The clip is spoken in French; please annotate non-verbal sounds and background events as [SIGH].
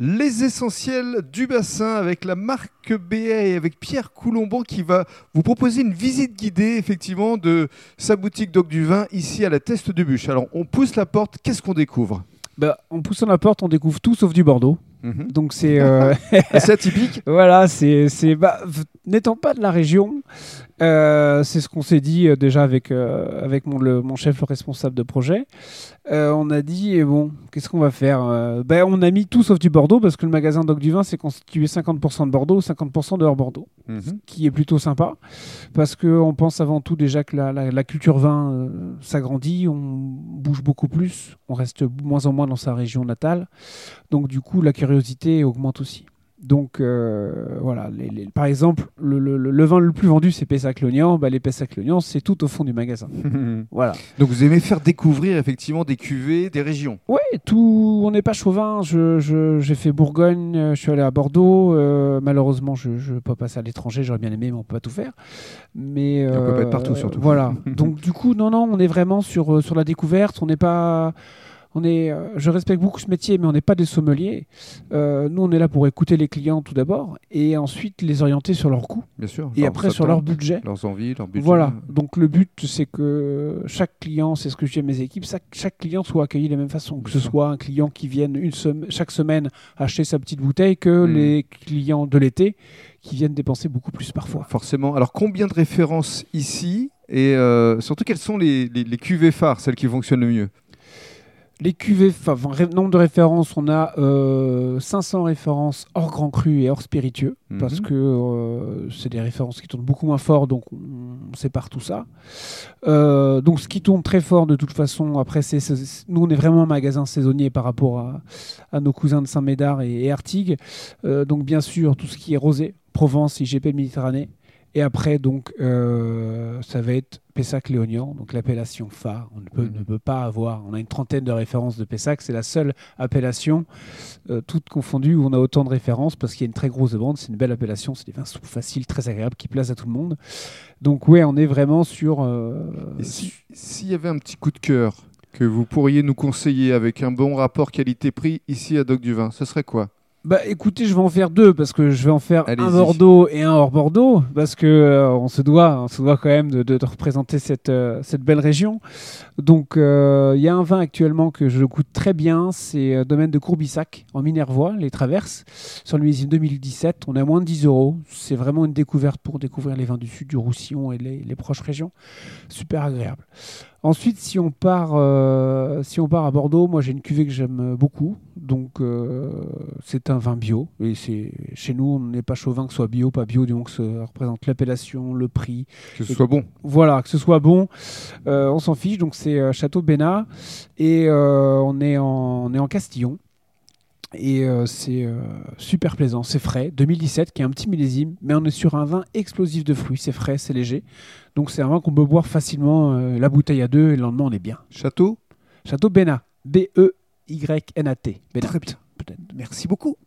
Les essentiels du bassin avec la marque BA et avec Pierre Coulomban qui va vous proposer une visite guidée effectivement de sa boutique Doc du Vin ici à la Teste du Bûche. Alors on pousse la porte, qu'est-ce qu'on découvre? Bah, En poussant la porte, on découvre tout sauf du Bordeaux. Mhm. Donc c'est euh, [LAUGHS] C'est atypique [LAUGHS] voilà, c'est c'est bah, n'étant pas de la région, euh, c'est ce qu'on s'est dit euh, déjà avec euh, avec mon le, mon chef le responsable de projet. On a dit eh bon, qu'est-ce qu'on va faire Ben on a mis tout sauf du Bordeaux parce que le magasin Doc du Vin c'est constitué 50% de Bordeaux, 50% de hors Bordeaux, Mhm. qui est plutôt sympa parce que on pense avant tout déjà que la, la- la culture vin s'agrandit, on bouge beaucoup plus, on reste moins en moins dans sa région natale, donc du coup la curiosité augmente aussi. Donc euh, voilà, les- les- par exemple, le, le- le- le vin le plus vendu c'est Pessac-Lognan, bah, les Pessac-Lognan c'est tout au fond du magasin. [LAUGHS] Voilà. Donc vous aimez faire découvrir effectivement des cuvées, des régions Ouais, tout, on n'est pas chauvin. Je, je- j'ai fait Bourgogne, euh, je suis allé à Bordeaux. euh, malheureusement, je ne peux pas passer à l'étranger. J'aurais bien aimé, mais on peut pas tout faire. Mais on peut pas être euh, partout, surtout. Voilà. [LAUGHS] Donc du coup, non, non, on est vraiment sur euh, sur la découverte. On n'est pas, on est. euh, je respecte beaucoup ce métier, mais on n'est pas des sommeliers. Euh, nous, on est là pour écouter les clients tout d'abord, et ensuite les orienter sur leurs coûts, Bien sûr. et après sur leur budget. Leurs envies, leur budget. Voilà, donc le but c'est que chaque client, c'est ce que je dis à mes équipes, chaque, chaque client soit accueilli de la même façon, que ce soit un client qui vienne une sem- chaque semaine acheter sa petite bouteille que Mm. les clients de l'été qui viennent dépenser beaucoup plus parfois. Forcément. Alors combien de références ici et euh, surtout quelles sont les, les, les cuvées phares, celles qui fonctionnent le mieux? Les cuvées, enfin nombre de références, on a euh, 500 références hors grand cru et hors spiritueux, Mhm. parce que euh, c'est des références qui tournent beaucoup moins fort, donc on, on sépare tout ça. Euh, donc ce qui tourne très fort de toute façon, après, c'est, nous on est vraiment un magasin saisonnier par rapport à, à nos cousins de Saint-Médard et, et Artigues. Euh, donc bien sûr, tout ce qui est rosé, Provence, IGP Méditerranée. Et après, donc, euh, ça va être Pessac-Léognan, donc l'appellation phare. On ne peut, Mhm. ne peut pas avoir. On a une trentaine de références de Pessac. C'est la seule appellation, euh, toutes confondues, où on a autant de références parce qu'il y a une très grosse demande. C'est une belle appellation. C'est des vins faciles, très agréables, qui plaisent à tout le monde. Donc, ouais, on est vraiment sur. euh, si- s'il y avait un petit coup de cœur que vous pourriez nous conseiller avec un bon rapport qualité-prix ici à Doc du Vin, ce serait quoi? Bah écoutez, je vais en faire deux parce que je vais en faire un. Bordeaux et un hors Bordeaux parce que euh, on se doit, on se doit quand même de, de- de représenter cette, euh, cette belle région. Donc euh, il y a un vin actuellement que je goûte très bien, c'est domaine de Courbissac en Minervois, les Traverses, sur le millésime 2017. On est à moins de 10 euros. C'est vraiment une découverte pour découvrir les vins du sud, du Roussillon et les, les proches régions. Super agréable. Ensuite, si on part, euh, si on part à Bordeaux, moi j'ai une cuvée que j'aime beaucoup. Donc euh, c'est un vin bio. Et c'est chez nous, on n'est pas chauvin que ce soit bio, pas bio, donc ça représente l'appellation, le prix. Que ce soit bon. Voilà, que ce soit bon, euh, on s'en fiche. Donc c'est Château Bénat et on est en, on est en Castillon. Et euh, c'est euh, super plaisant, c'est frais. 2017, qui est un petit millésime, mais on est sur un vin explosif de fruits. C'est frais, c'est léger. Donc c'est un vin qu'on peut boire facilement. euh, la bouteille à deux et le lendemain on est bien. Château? Château Bénat, B-E-Y-N-A-T. Bénat. Très bien. Peut-être. Merci beaucoup.